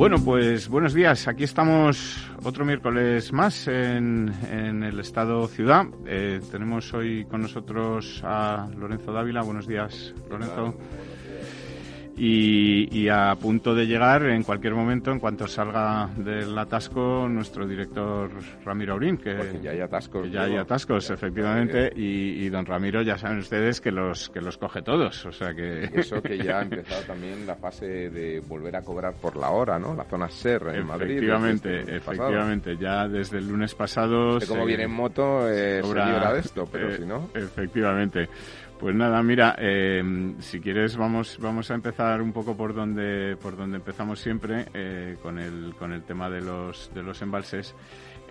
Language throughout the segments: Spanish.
Bueno, pues buenos días. Aquí estamos otro miércoles más en, el Estado Ciudad. Eh, tenemos hoy con nosotros a Lorenzo Dávila. Buenos días, Lorenzo y, a punto de llegar en cualquier momento, en cuanto salga del atasco, nuestro director Ramiro Aurín, que ya hay atascos. ya hay atascos, efectivamente, y, don Ramiro ya saben ustedes que los que los coge todos, o sea que... eso que ya ha empezado también la fase de volver a cobrar por la hora, ¿no? La zona SER en Madrid. Efectivamente, efectivamente, ya desde el lunes pasado... como viene en moto, eh, se libra de esto, pero eh, si no... Efectivamente. Pues nada, mira, eh, si quieres vamos vamos a empezar un poco por donde por donde empezamos siempre eh, con el con el tema de los de los embalses.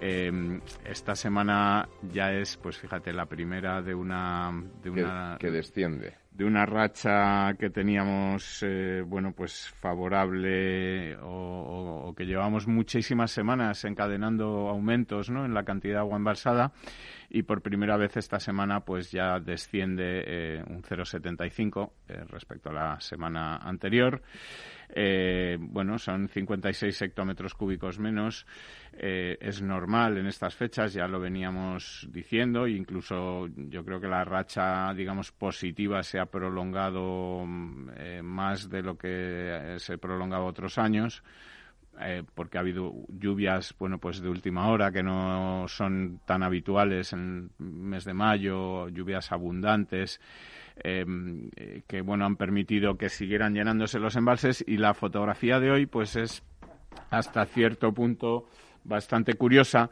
Eh, esta semana ya es, pues fíjate, la primera de una de una que, desciende de una racha que teníamos, bueno, pues favorable o, o, que llevamos muchísimas semanas encadenando aumentos, ¿no? En la cantidad de agua embalsada y por primera vez esta semana pues ya desciende eh, un 0,75 eh, respecto a la semana anterior. Eh, bueno, son 56 hectómetros cúbicos menos. es normal en estas fechas, ya lo veníamos diciendo, incluso yo creo que la racha, digamos, positiva se ha prolongado más de lo que se prolongaba otros años. Eh, porque ha habido lluvias, bueno, pues de última hora que no son tan habituales en el mes de mayo, lluvias abundantes. Em, eh, que bueno han permitido que siguieran llenándose los embalses y la fotografía de hoy pues es hasta cierto punto bastante curiosa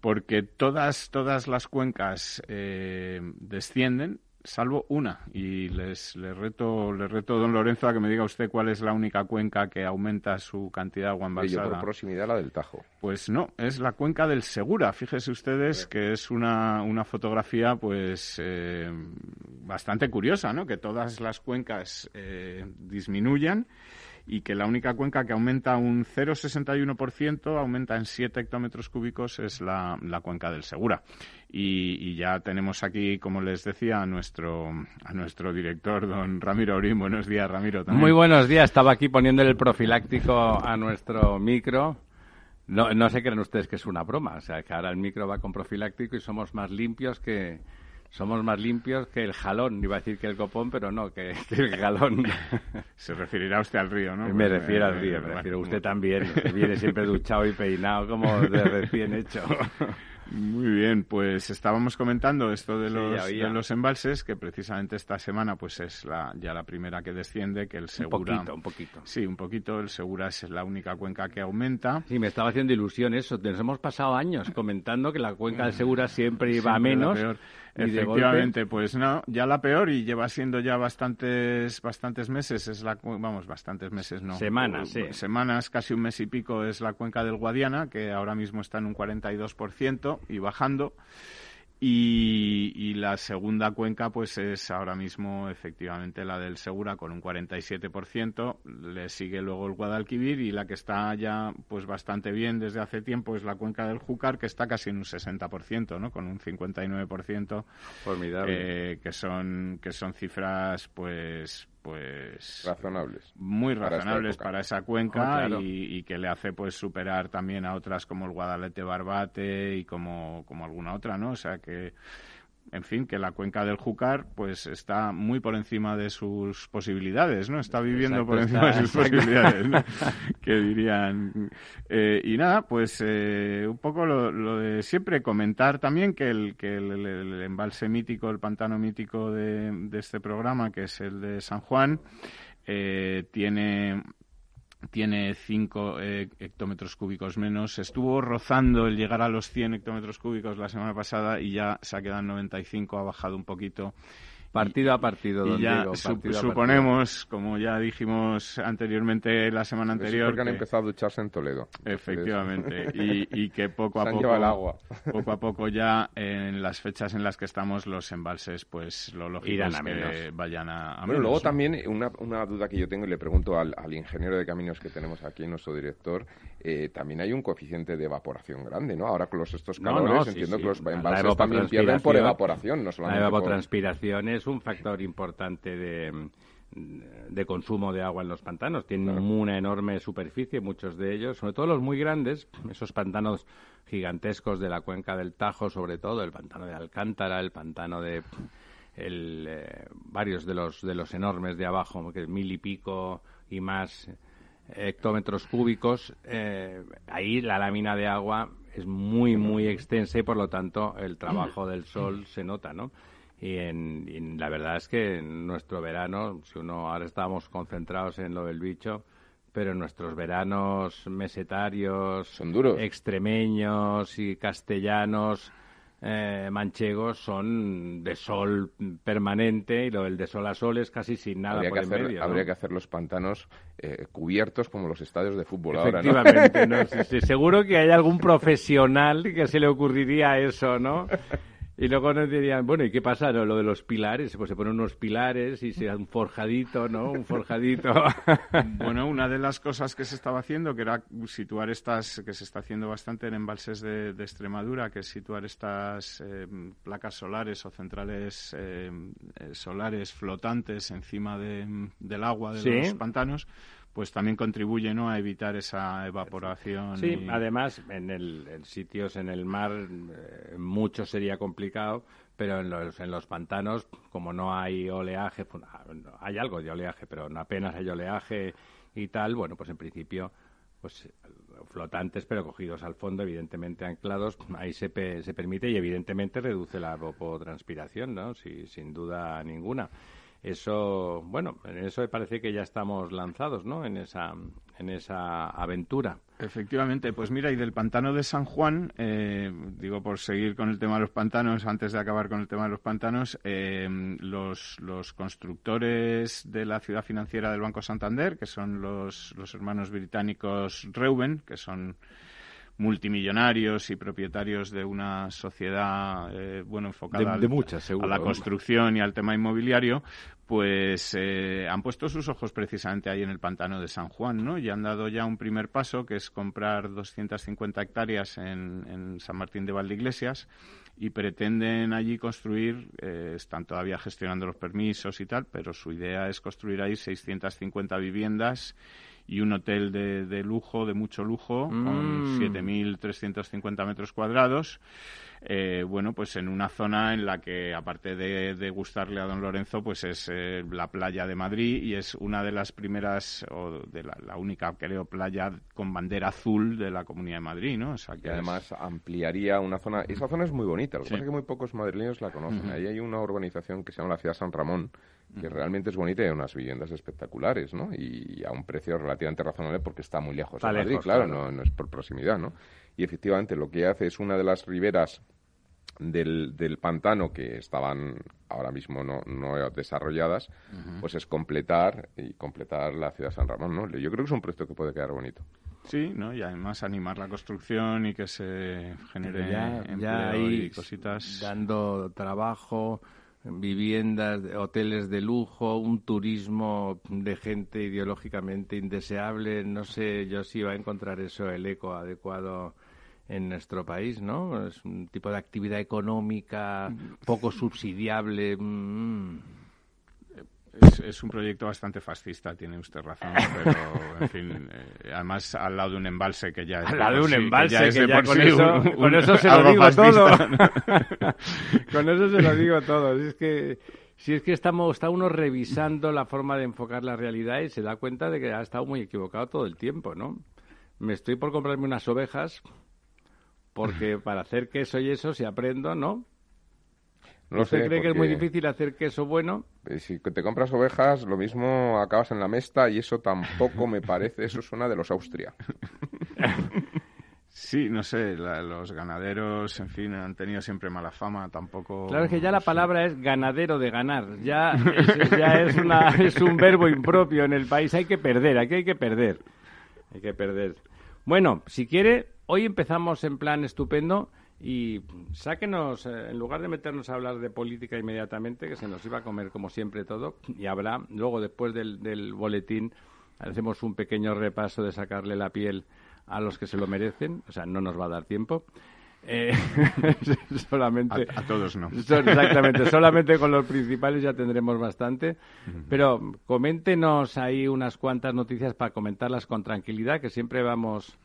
porque todas todas las cuencas eh, descienden salvo una. Y les, les reto, le reto, don Lorenzo, a que me diga usted cuál es la única cuenca que aumenta su cantidad de agua embalsada. Y por proximidad la del Tajo. Pues no, es la cuenca del Segura. Fíjese ustedes que es una, una fotografía, pues, eh, bastante curiosa, ¿no? Que todas las cuencas eh, disminuyan y que la única cuenca que aumenta un 0,61%, aumenta en 7 hectómetros cúbicos, es la, la cuenca del Segura. Y, ya tenemos aquí, como les decía, a nuestro, a nuestro director, don Ramiro Orín. Buenos días, Ramiro. Muy buenos días. Estaba aquí poniendo el profiláctico a nuestro micro. No, no se creen ustedes que es una broma. O sea, que ahora el micro va con profiláctico y somos más limpios que, somos más limpios que el jalón. Iba a decir que el copón, pero no, que, el jalón. Se referirá usted al río, ¿no? Me refiero al río, me refiero. Usted también, viene siempre duchado y peinado como de recién hecho. Muy bien, pues estábamos comentando esto de los, de los embalses, que precisamente esta semana pues es la, ya la primera que desciende, que el Segura... Un poquito, un poquito. Sí, un poquito, el Segura es la única cuenca que aumenta. Sí, me estaba haciendo ilusión eso, nos hemos pasado años comentando que la cuenca del Segura siempre iba a menos. Efectivamente, pues no, ya la peor y lleva siendo ya bastantes bastantes meses, es la vamos, bastantes meses no. Semanas, sí. Semanas, casi un mes y pico es la cuenca del Guadiana, que ahora mismo está en un 42% y bajando. Y, la segunda cuenca pues es ahora mismo efectivamente la del Segura con un 47%, le sigue luego el Guadalquivir y la que está ya pues bastante bien desde hace tiempo es la cuenca del Júcar que está casi en un 60%, ¿no? Con un 59%. Formidable. Eh, que son que son cifras pues pues razonables. muy razonables para, esa cuenca ah, y, que le hace pues superar también a otras como el Guadalete Barbate y como, como alguna otra no o sea que en fin, que la cuenca del Júcar pues está muy por encima de sus posibilidades, ¿no? Está viviendo por encima de sus posibilidades, ¿no? que dirían. Eh, y nada, pues eh, un poco lo, de siempre comentar también que el, que el, embalse mítico, el pantano mítico de, de, este programa, que es el de San Juan, eh, tiene tiene 5 eh, hectómetros cúbicos menos. Estuvo rozando el llegar a los 100 hectómetros cúbicos la semana pasada y ya se ha quedado en 95, ha bajado un poquito Partido a partido, don y ya Diego, su- partido a suponemos, como ya dijimos anteriormente la semana es anterior, porque han que- empezado a ducharse en Toledo. efectivamente, y, y que poco a Se han poco, agua. poco a poco ya en las fechas en las que estamos los embalses, pues lo lógico Irán es a que menos. vayan a, a Bueno, menos, luego ¿no? también una, una duda que yo tengo y le pregunto al, al ingeniero de caminos que tenemos aquí, nuestro director, eh, también hay un coeficiente de evaporación grande, ¿no? Ahora con los estos calores no, sí, entiendo sí. que los embalses también pierden por evapotranspiración- evaporación, no La solamente por... evapotranspiración es un factor importante de, de consumo de agua en los pantanos. Tienen Claro. una enorme superficie, muchos de ellos, sobre todo los muy grandes, esos pantanos gigantescos de la cuenca del Tajo, sobre todo el pantano de Alcántara, el pantano de el, eh, varios de los de los enormes de abajo, que es mil y pico y más hectómetros cúbicos, eh, ahí la lámina de agua es muy, muy extensa y por lo tanto el trabajo del sol se nota, ¿no? Y, en, y la verdad es que en nuestro verano, si uno ahora estamos concentrados en lo del bicho, pero en nuestros veranos mesetarios, Son duros. extremeños y castellanos, eh, manchegos son de sol permanente y lo del de sol a sol es casi sin nada habría por que, en hacer, medio, ¿no? habría que hacer los pantanos eh, cubiertos como los estadios de fútbol ahora, ¿no? Efectivamente, ¿no? Sí, sí, seguro que hay algún profesional que se le ocurriría eso, ¿no? Y luego nos dirían, bueno, ¿y qué pasa? no? Lo de los pilares, pues se ponen unos pilares y se da un forjadito, ¿no? Un forjadito. Bueno, una de las cosas que se estaba haciendo, que era situar estas, que se está haciendo bastante en embalses de, de Extremadura, que es situar estas eh, placas solares o centrales eh, eh, solares flotantes encima de- del agua de Sí. los pantanos, pues también contribuye ¿no? a evitar esa evaporación. Sí, y- además, en, el, en sitios en el mar eh, mucho sería complicado, pero en los, en los pantanos, como no hay oleaje, fu- hay algo de oleaje, pero apenas hay oleaje y tal, bueno, pues en principio, pues flotantes, pero cogidos al fondo, evidentemente anclados, ahí se, pe- se permite y evidentemente reduce la evapotranspiración, ¿no? Sí, sin duda ninguna. Eso, bueno, en eso parece que ya estamos lanzados, ¿no? En esa, en esa aventura. Efectivamente, pues mira, y del pantano de San Juan, eh, digo por seguir con el tema de los pantanos, antes de acabar con el tema de los pantanos, eh, los, constructores de la ciudad financiera del Banco Santander, que son los hermanos británicos Reuben, que son multimillonarios y propietarios de una sociedad eh, bueno enfocada De- al- de muchas, seguro. a la construcción y al tema inmobiliario, pues eh, han puesto sus ojos precisamente ahí en el pantano de San Juan, ¿no? Y han dado ya un primer paso, que es comprar 250 hectáreas en, en San Martín de Valdeiglesias y pretenden allí construir, eh, están todavía gestionando los permisos y tal, pero su idea es construir ahí 650 viviendas y un hotel de, de lujo, de mucho lujo, con Mm. 7.350 metros cuadrados. Eh, bueno, pues en una zona en la que, aparte de, de gustarle a don Lorenzo, pues es eh, la playa de Madrid y es una de las primeras, o de la, la única, creo, playa con bandera azul de la Comunidad de Madrid, ¿no? O sea, Y que es- además ampliaría una zona. Esa zona es muy bonita, lo que Sí. pasa es que muy pocos madrileños la conocen. Ahí hay una urbanización que se llama la Ciudad San Ramón, que realmente es bonita y hay unas viviendas espectaculares, ¿no? Y a un precio relativamente razonable porque está muy lejos Está de Madrid, lejos, claro, claro. No, no es por proximidad, ¿no? Y efectivamente lo que hace es una de las riberas del, del pantano que estaban ahora mismo no, no desarrolladas, pues es completar y completar la ciudad de San Ramón, ¿no? Yo creo que es un proyecto que puede quedar bonito. Sí, ¿no? Y además animar la construcción y que se genere ya, empleo ya ahí y cositas. dando trabajo, viviendas, hoteles de lujo, un turismo de gente ideológicamente indeseable. No sé yo si va a encontrar eso el eco adecuado en nuestro país, ¿no? Es un tipo de actividad económica poco subsidiable. mm. Es, es un proyecto bastante fascista, tiene usted razón, pero en fin, eh, además al lado de un embalse que ya es Al lado de un embalse, ya que ya con sí eso, un- con eso se lo digo fascista, todo. ¿no? con eso se lo digo todo. Si es que, si es que estamos, está uno revisando la forma de enfocar la realidad y se da cuenta de que ha estado muy equivocado todo el tiempo, ¿no? Me estoy por comprarme unas ovejas porque para hacer queso y eso, si aprendo, ¿no? No ¿Usted sé, cree que es muy difícil hacer queso bueno? Eh, Si te compras ovejas, lo mismo acabas en la mesta y eso tampoco me parece, eso suena de los Austria. Sí, no sé, los ganaderos, en fin, han tenido siempre mala fama, tampoco... Claro, es que ya la palabra es ganadero de ganar, ya, es, ya es, una, es un verbo impropio en el país, hay que perder, aquí hay que perder, hay que perder. Bueno, si quiere, hoy empezamos en plan estupendo y sáquenos, eh, en lugar de meternos a hablar de política inmediatamente, que se nos iba a comer como siempre todo, y habrá, luego después del, del boletín, hacemos un pequeño repaso de sacarle la piel a los que se lo merecen, o sea, no nos va a dar tiempo. Eh, solamente a, todos no. exactamente, solamente con los principales ya tendremos bastante. Pero coméntenos ahí unas cuantas noticias para comentarlas con tranquilidad, que siempre vamos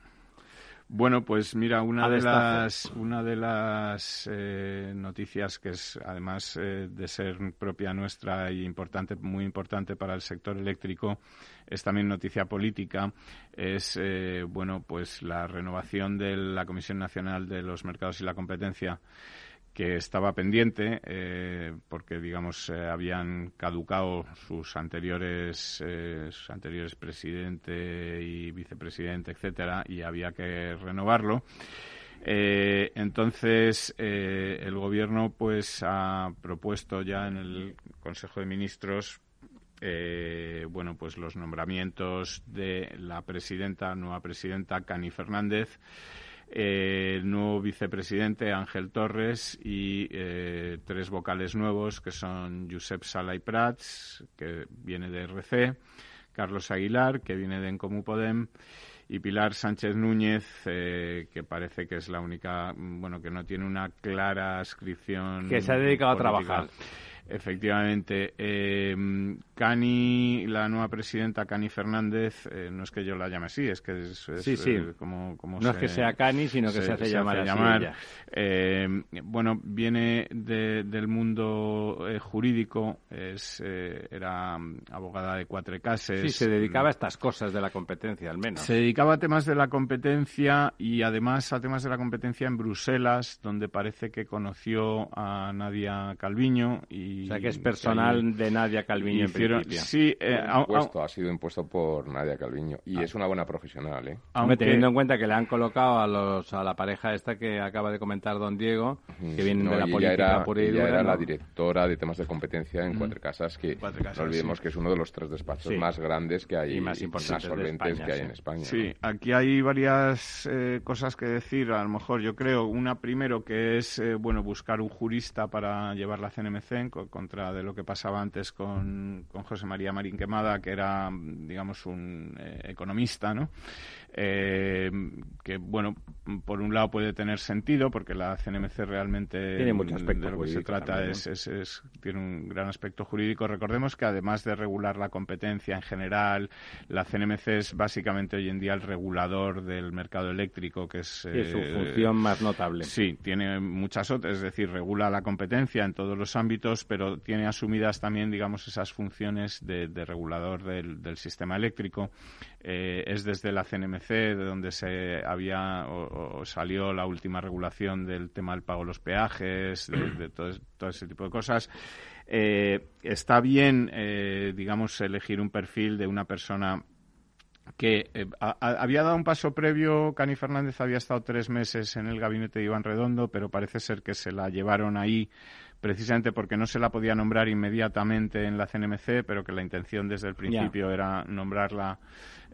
bueno, pues mira, una de las, una de las eh, noticias que es, además eh, de ser propia nuestra y importante, muy importante para el sector eléctrico, es también noticia política, es, eh, bueno, pues la renovación de la Comisión Nacional de los Mercados y la Competencia que estaba pendiente eh, porque digamos eh, habían caducado sus anteriores eh, sus anteriores presidente y vicepresidente etcétera y había que renovarlo. Entonces el gobierno pues ha propuesto ya en el Consejo de Ministros bueno pues los nombramientos de la presidenta nueva presidenta Cani Fernández el nuevo vicepresidente Ángel Torres y eh, tres vocales nuevos que son Josep Sala y Prats, que viene de RC, Carlos Aguilar, que viene de Encomú Podem, y Pilar Sánchez Núñez, eh, que parece que es la única, bueno, que no tiene una clara inscripción. Que se ha dedicado a trabajar. Efectivamente. Eh, Cani, la nueva presidenta Cani Fernández, eh, no es que yo la llame así, es que es, sí, sí. Eh, como, No es que sea Cani, sino que se, hace llamar, Eh, bueno, viene del mundo jurídico, es, era abogada de cuatro cases. Sí, se dedicaba a estas cosas de la competencia, al menos. Se dedicaba a temas de la competencia y además a temas de la competencia en Bruselas, donde parece que conoció a Nadia Calviño y o sea, que es personal de Nadia Calviño en Sí, eh, ha sido impuesto por Nadia Calviño y ah. es una buena profesional, ¿eh? Aunque... Teniendo en cuenta que le han colocado a, los, a la pareja esta que acaba de comentar don Diego, que vienen de la política era, por ella era la directora de temas de competencia en Cuatro Casas, que no olvidemos que es uno de los tres despachos más grandes que hay y más importantes solventes que hay en España. Sí, aquí hay varias eh, cosas que decir, a lo mejor yo creo. Una primero que es, eh, bueno, buscar un jurista para llevar la CNMC contra de lo que pasaba antes con, con José María Marín Quemada, que era, digamos, un eh, economista, ¿no? Eh, que, bueno, por un lado puede tener sentido, porque la CNMC realmente tiene mucho aspecto de lo que se trata es, tiene un gran aspecto jurídico. Recordemos que además de regular la competencia en general, la CNMC es básicamente hoy en día el regulador del mercado eléctrico, que es, su eh, función más notable. Sí, tiene muchas otras, es decir, regula la competencia en todos los ámbitos, pero tiene asumidas también, digamos, esas funciones de, regulador del, del sistema eléctrico. Eh, es desde la CNMC de donde se había o, salió la última regulación del tema del pago de los peajes, de, todo, ese tipo de cosas. Eh, está bien, eh, digamos, elegir un perfil de una persona que había dado un paso previo, Cani Fernández había estado tres meses en el gabinete de Iván Redondo, pero parece ser que se la llevaron ahí precisamente porque no se la podía nombrar inmediatamente en la CNMC, pero que la intención desde el principio era nombrarla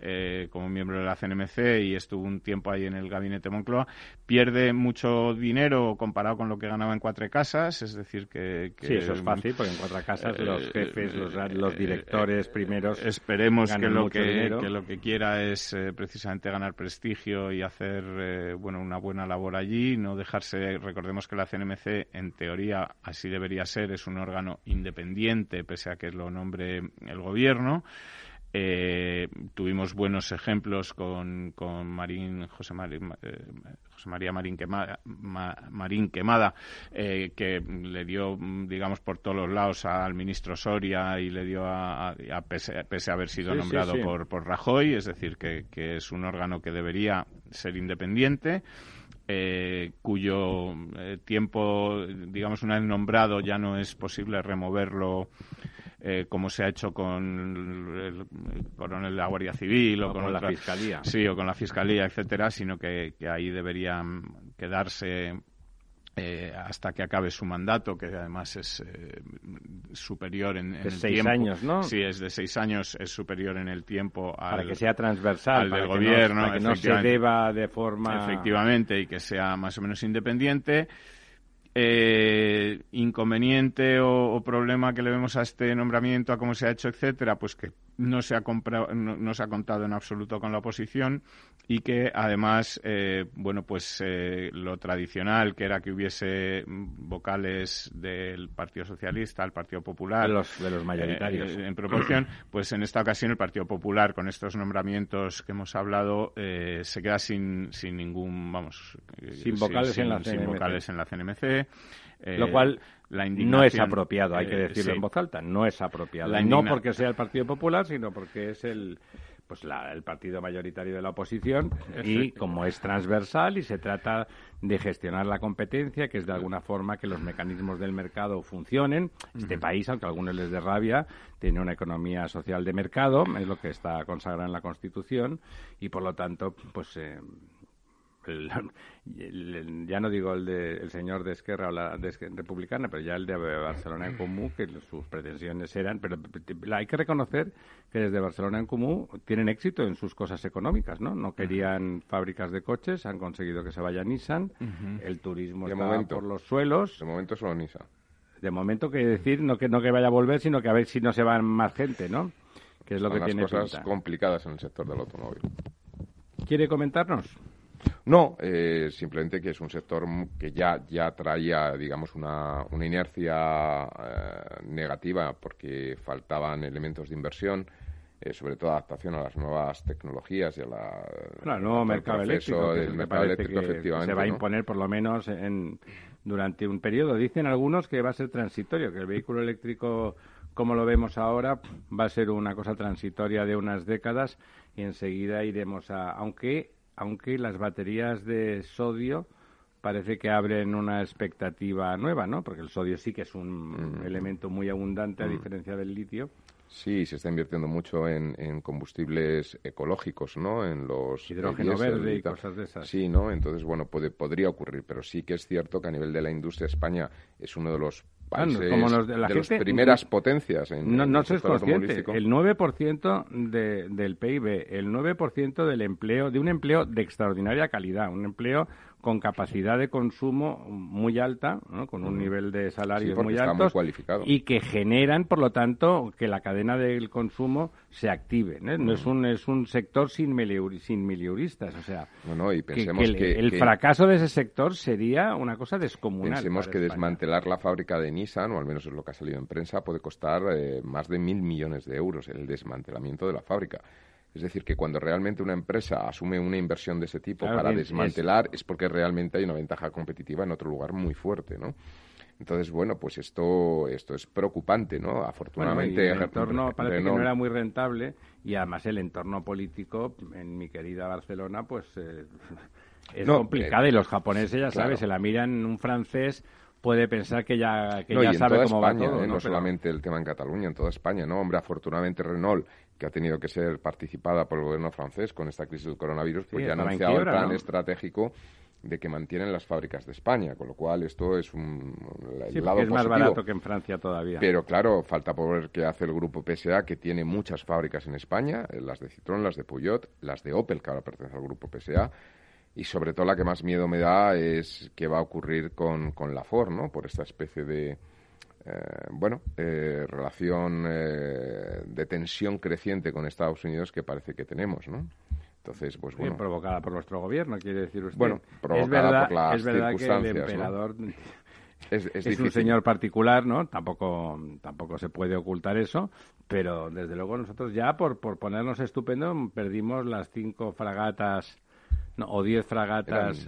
eh, como miembro de la CNMC y estuvo un tiempo ahí en el gabinete Moncloa, pierde mucho dinero comparado con lo que ganaba en Cuatro Casas, es decir, que... sí, eso es fácil, porque en Cuatro Casas los eh, jefes, los, eh, directores primeros... Esperemos que lo que, lo que quiera es precisamente ganar prestigio y hacer bueno una buena labor allí, no dejarse... Recordemos que la CNMC, en teoría, así debería ser, es un órgano independiente, pese a que lo nombre el gobierno. Eh, tuvimos buenos ejemplos con, con Marín, José, eh, José María Marín Quemada, Marín Quemada eh, que le dio, digamos, por todos los lados al ministro Soria y le dio a, pese, a haber sido nombrado Por, por Rajoy, es decir, que, que, es un órgano que debería ser independiente. cuyo tiempo, digamos, una vez nombrado ya no es posible removerlo eh, como se ha hecho con el, coronel de la Guardia Civil o, con, la Fiscalía. Sí, o con la Fiscalía, etcétera, sino que, que ahí deberían quedarse eh, hasta que acabe su mandato, que además es eh, superior en, de seis años, ¿no? Sí, es de seis años, es superior en el tiempo al, para que sea transversal, del gobierno, para que no se deba de forma efectivamente y que sea más o menos independiente. Eh, inconveniente o, problema que le vemos a este nombramiento, a cómo se ha hecho, etcétera, pues que no se ha, comprado, no, se ha contado en absoluto con la oposición y que además, eh, bueno, pues eh, lo tradicional que era que hubiese vocales del Partido Socialista, al Partido Popular, de los, de los mayoritarios, en proporción, pues en esta ocasión el Partido Popular con estos nombramientos que hemos hablado se queda sin, sin ningún, vamos, sin vocales, en, la sin vocales en la CNMC lo cual no es apropiado, hay que eh, decirlo en voz alta, no es apropiado. No porque sea el Partido Popular, sino porque es el pues el partido mayoritario de la oposición y como es transversal y se trata de gestionar la competencia, que es de alguna forma que los mecanismos del mercado funcionen. Este país, aunque a algunos les dé rabia, tiene una economía social de mercado, es lo que está consagrado en la Constitución y por lo tanto, pues eh, ya no digo el, de, el señor de Esquerra o la de republicana, pero ya el de Barcelona en Comú, que sus pretensiones eran, pero hay que reconocer que desde Barcelona en Comú tienen éxito en sus cosas económicas, ¿no? No querían fábricas de coches, han conseguido que se vaya Nissan, el turismo está por los suelos. De momento solo Nissan. De momento que decir no que no que vaya a volver, sino que a ver si no se va más gente, ¿no? Que es lo que tiene cosas complicadas en el sector del automóvil. ¿Quiere comentarnos? No, eh, simplemente que es un sector que ya, ya traía, digamos, una, una inercia eh, negativa porque faltaban elementos de inversión. Eh, sobre todo adaptación a las nuevas tecnologías y a la, al nuevo mercado eléctrico, el mercado eléctrico efectivamente se va a imponer por lo menos en, durante un periodo. Dicen algunos que va a ser transitorio, que el vehículo eléctrico como lo vemos ahora va a ser una cosa transitoria de unas décadas y enseguida iremos a aunque aunque las baterías de sodio parece que abren una expectativa nueva, ¿no? Porque el sodio sí que es un mm. elemento muy abundante a mm. diferencia del litio. Sí, se está invirtiendo mucho en, combustibles ecológicos, ¿no? En los hidrógeno verde y, cosas de esas. Sí, ¿no? Entonces, bueno, puede, podría ocurrir, pero sí que es cierto que a nivel de la industria España es uno de los países como de, las primeras potencias en, no, no el consciente. El 9% de, del PIB, el 9% del empleo, de un empleo de extraordinaria calidad, un empleo con capacidad de consumo muy alta, con un nivel de salarios muy altos y que generan, por lo tanto, que la cadena del consumo se active. ¿no? es un es un sector sin, sin miliuristas, o sea, y pensemos que, el, fracaso de ese sector sería una cosa descomunal. Pensemos que desmantelar la fábrica de Nissan, o al menos es lo que ha salido en prensa, puede costar eh, más de mil millones de euros el desmantelamiento de la fábrica. Es decir, que cuando realmente una empresa asume una inversión de ese tipo para desmantelar es... porque realmente hay una ventaja competitiva en otro lugar muy fuerte, ¿no? Entonces, bueno, pues esto, esto es preocupante, ¿no? Afortunadamente... el entorno parece que no era muy rentable y además el entorno político en mi querida Barcelona, pues eh, es complicado y los japoneses, ya sabes, se la miran un francés puede pensar que ya, que ya sabe cómo va todo. ¿no? no solamente el tema en Cataluña, en toda España, ¿no? Hombre, afortunadamente Renault que ha tenido que ser participada por el gobierno francés con esta crisis del coronavirus, pues ya ha anunciado el plan estratégico de que mantienen las fábricas de España, con lo cual esto es un sí, lado es más barato que en Francia todavía. Pero claro, falta por ver qué hace el grupo PSA, que tiene muchas fábricas en España, eh, las de Citroën, las de Peugeot, las de Opel, que ahora pertenece al grupo PSA, y sobre todo la que más miedo me da es qué va a ocurrir con, con la Ford, ¿no? Por esta especie de eh, bueno, eh, relación eh, de tensión creciente con Estados Unidos que parece que tenemos, ¿no? Entonces, pues bueno. provocada por nuestro gobierno, quiere decir usted. Bueno, provocada por las es verdad que el emperador es, un señor particular, ¿no? Tampoco, tampoco se puede ocultar eso, pero desde luego nosotros ya, por, por ponernos estupendo, perdimos las cinco fragatas o 10 fragatas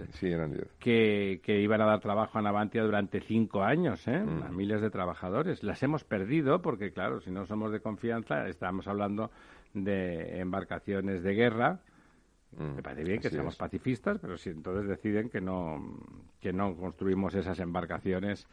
Que, que, iban a dar trabajo a Navantia durante cinco años, ¿eh? Mm. a miles de trabajadores. Las hemos perdido porque, claro, si no somos de confianza, estamos hablando de embarcaciones de guerra. Mm. Me parece bien que seamos pacifistas, pero si entonces deciden que no, que no construimos esas embarcaciones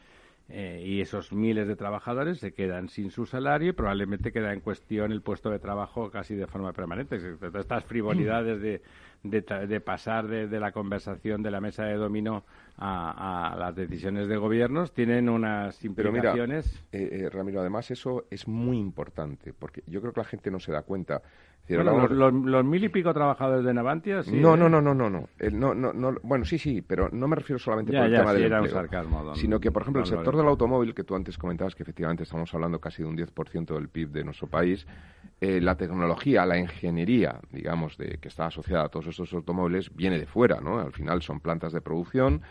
eh, y esos miles de trabajadores se quedan sin su salario y probablemente queda en cuestión el puesto de trabajo casi de forma permanente. Todas estas frivolidades de, de, pasar de, la conversación de la mesa de dominó a, las decisiones de gobiernos tienen unas implicaciones. Pero mira, eh, eh, Ramiro, además eso es muy importante porque yo creo que la gente no se da cuenta los, mil y pico trabajadores de Navantia, sí. No, no, no, no, no, no. no, no, Bueno, sí, sí, pero no me refiero solamente por el tema del empleo, sarcasmo, sino que, por ejemplo, el sector del automóvil, que tú antes comentabas que efectivamente estamos hablando casi de un 10% del PIB de nuestro país, eh, la tecnología, la ingeniería, digamos, de que está asociada a todos estos automóviles, viene de fuera, ¿no? Al final son plantas de producción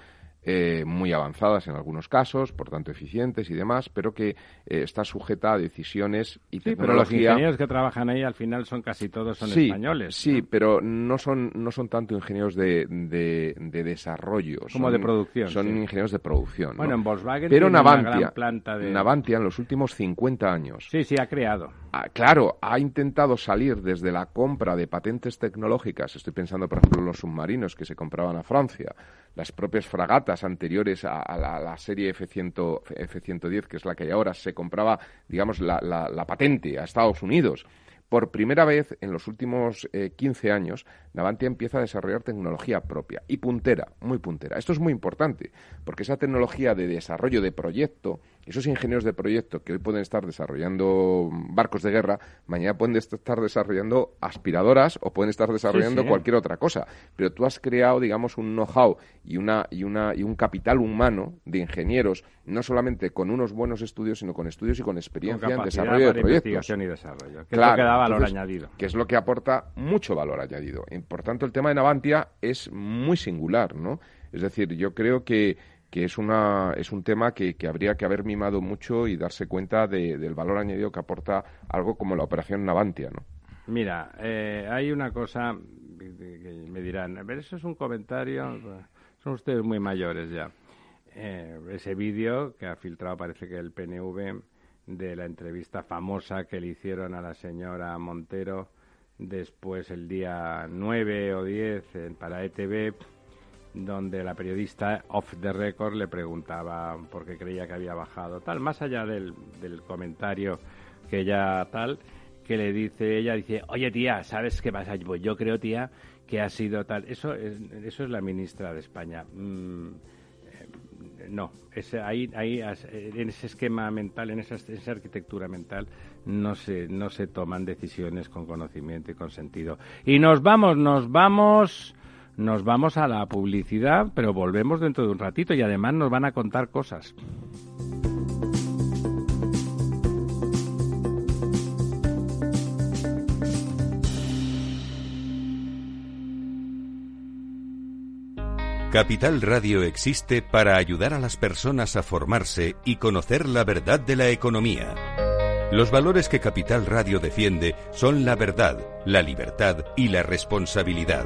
eh, muy avanzadas en algunos casos, por tanto eficientes y demás, pero que eh, está sujeta a decisiones y sí, pero los ingenieros que trabajan ahí al final son casi todos son españoles. Sí, pero no son no son tanto ingenieros de, de, desarrollo. Como de producción. Son ingenieros de producción. Bueno, en Volkswagen pero Navantia, una gran planta de... Navantia en los últimos 50 años. Sí, sí, ha creado. Ah, claro, ha intentado salir desde la compra de patentes tecnológicas. Estoy pensando, por ejemplo, en los submarinos que se compraban a Francia, las propias fragatas anteriores a, la, serie F-100, F-110, que es la que hay ahora, se compraba, digamos, la, la patente a Estados Unidos. Por primera vez en los últimos 15 eh, años, Navantia empieza a desarrollar tecnología propia y puntera, muy puntera. Esto es muy importante, porque esa tecnología de desarrollo de proyecto, esos ingenieros de proyecto que hoy pueden estar desarrollando barcos de guerra, mañana pueden estar desarrollando aspiradoras o pueden estar desarrollando cualquier otra cosa. Pero tú has creado, digamos, un know-how y, una, y, una, y un capital humano de ingenieros, no solamente con unos buenos estudios, sino con estudios y con experiencia en desarrollo de proyectos. y desarrollo. claro, valor añadido. Que es lo que aporta mucho valor añadido. Y, por tanto, el tema de Navantia es muy singular, ¿no? Es decir, yo creo que, que es, una, es un tema que, que, habría que haber mimado mucho y darse cuenta del valor añadido que aporta algo como la operación Navantia, ¿no? Mira, eh, hay una cosa que me dirán, ver, eso es un comentario, son ustedes muy mayores ya. Eh, ese vídeo que ha filtrado parece que el PNV de la entrevista famosa que le hicieron a la señora Montero después el día 9 o 10 en, para ETV, donde la periodista off the record le preguntaba por qué creía que había bajado tal, más allá del, del comentario que ya tal, que le dice, ella dice, oye tía, ¿sabes qué pasa? Pues yo creo, tía, que ha sido tal. Eso es, eso es la ministra de España. Mm, no, ahí, ahí, en ese esquema mental, en esa, arquitectura mental, no se, no se toman decisiones con conocimiento y con sentido. Y nos vamos, nos vamos, nos vamos a la publicidad, pero volvemos dentro de un ratito y además nos van a contar cosas. Capital Radio existe para ayudar a las personas a formarse y conocer la verdad de la economía. Los valores que Capital Radio defiende son la verdad, la libertad y la responsabilidad.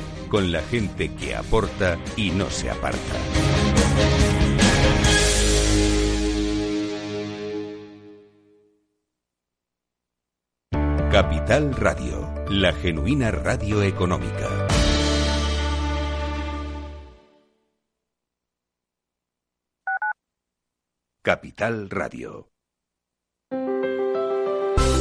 con la gente que aporta y no se aparta. Capital Radio, la genuina radio económica. Capital Radio.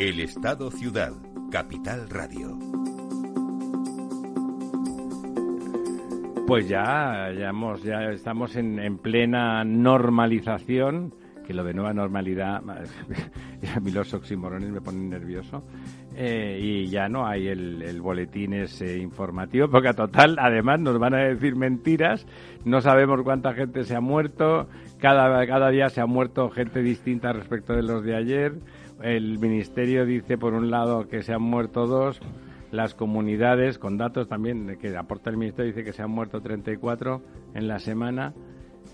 El Estado Ciudad, Capital Radio. Pues ya, ya, hemos, ya estamos en, en plena normalización, que lo de nueva normalidad, a mí los oximorones me ponen nervioso, eh, y ya no hay el, el boletín ese informativo, porque a total, además, nos van a decir mentiras, no sabemos cuánta gente se ha muerto, cada, cada día se ha muerto gente distinta respecto de los de ayer, el Ministerio dice, por un lado, que se han muerto dos, las comunidades, con datos también que aporta el Ministerio, dice que se han muerto 34 en la semana,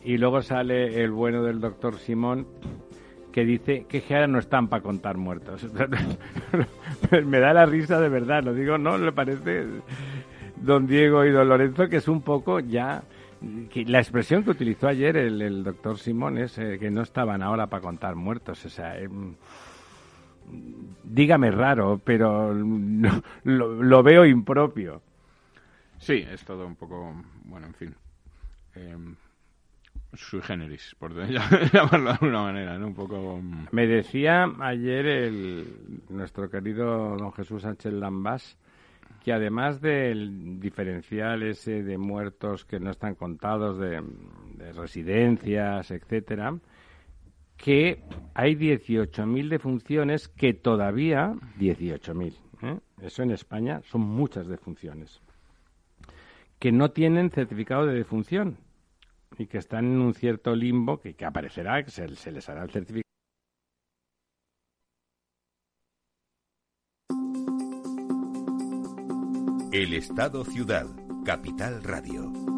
y luego sale el bueno del doctor Simón, que dice que ahora no están para contar muertos. Me da la risa de verdad, lo digo, ¿no? Le parece don Diego y don Lorenzo que es un poco ya... La expresión que utilizó ayer el, doctor Simón es eh, que no estaban ahora para contar muertos. O sea, eh, dígame raro, pero lo, lo, veo impropio. Sí, es todo un poco, bueno, en fin, eh, sui generis, por llamarlo de alguna manera, ¿no? Un poco... Me decía ayer el, nuestro querido don Jesús Sánchez Lambás que además del diferencial ese de muertos que no están contados, de, de residencias, etcétera, que hay 18.000 defunciones que todavía, 18.000, ¿eh? eso en España son muchas defunciones, que no tienen certificado de defunción y que están en un cierto limbo que, que aparecerá, que se, se les hará el certificado. El Estado Ciudad, Capital Radio.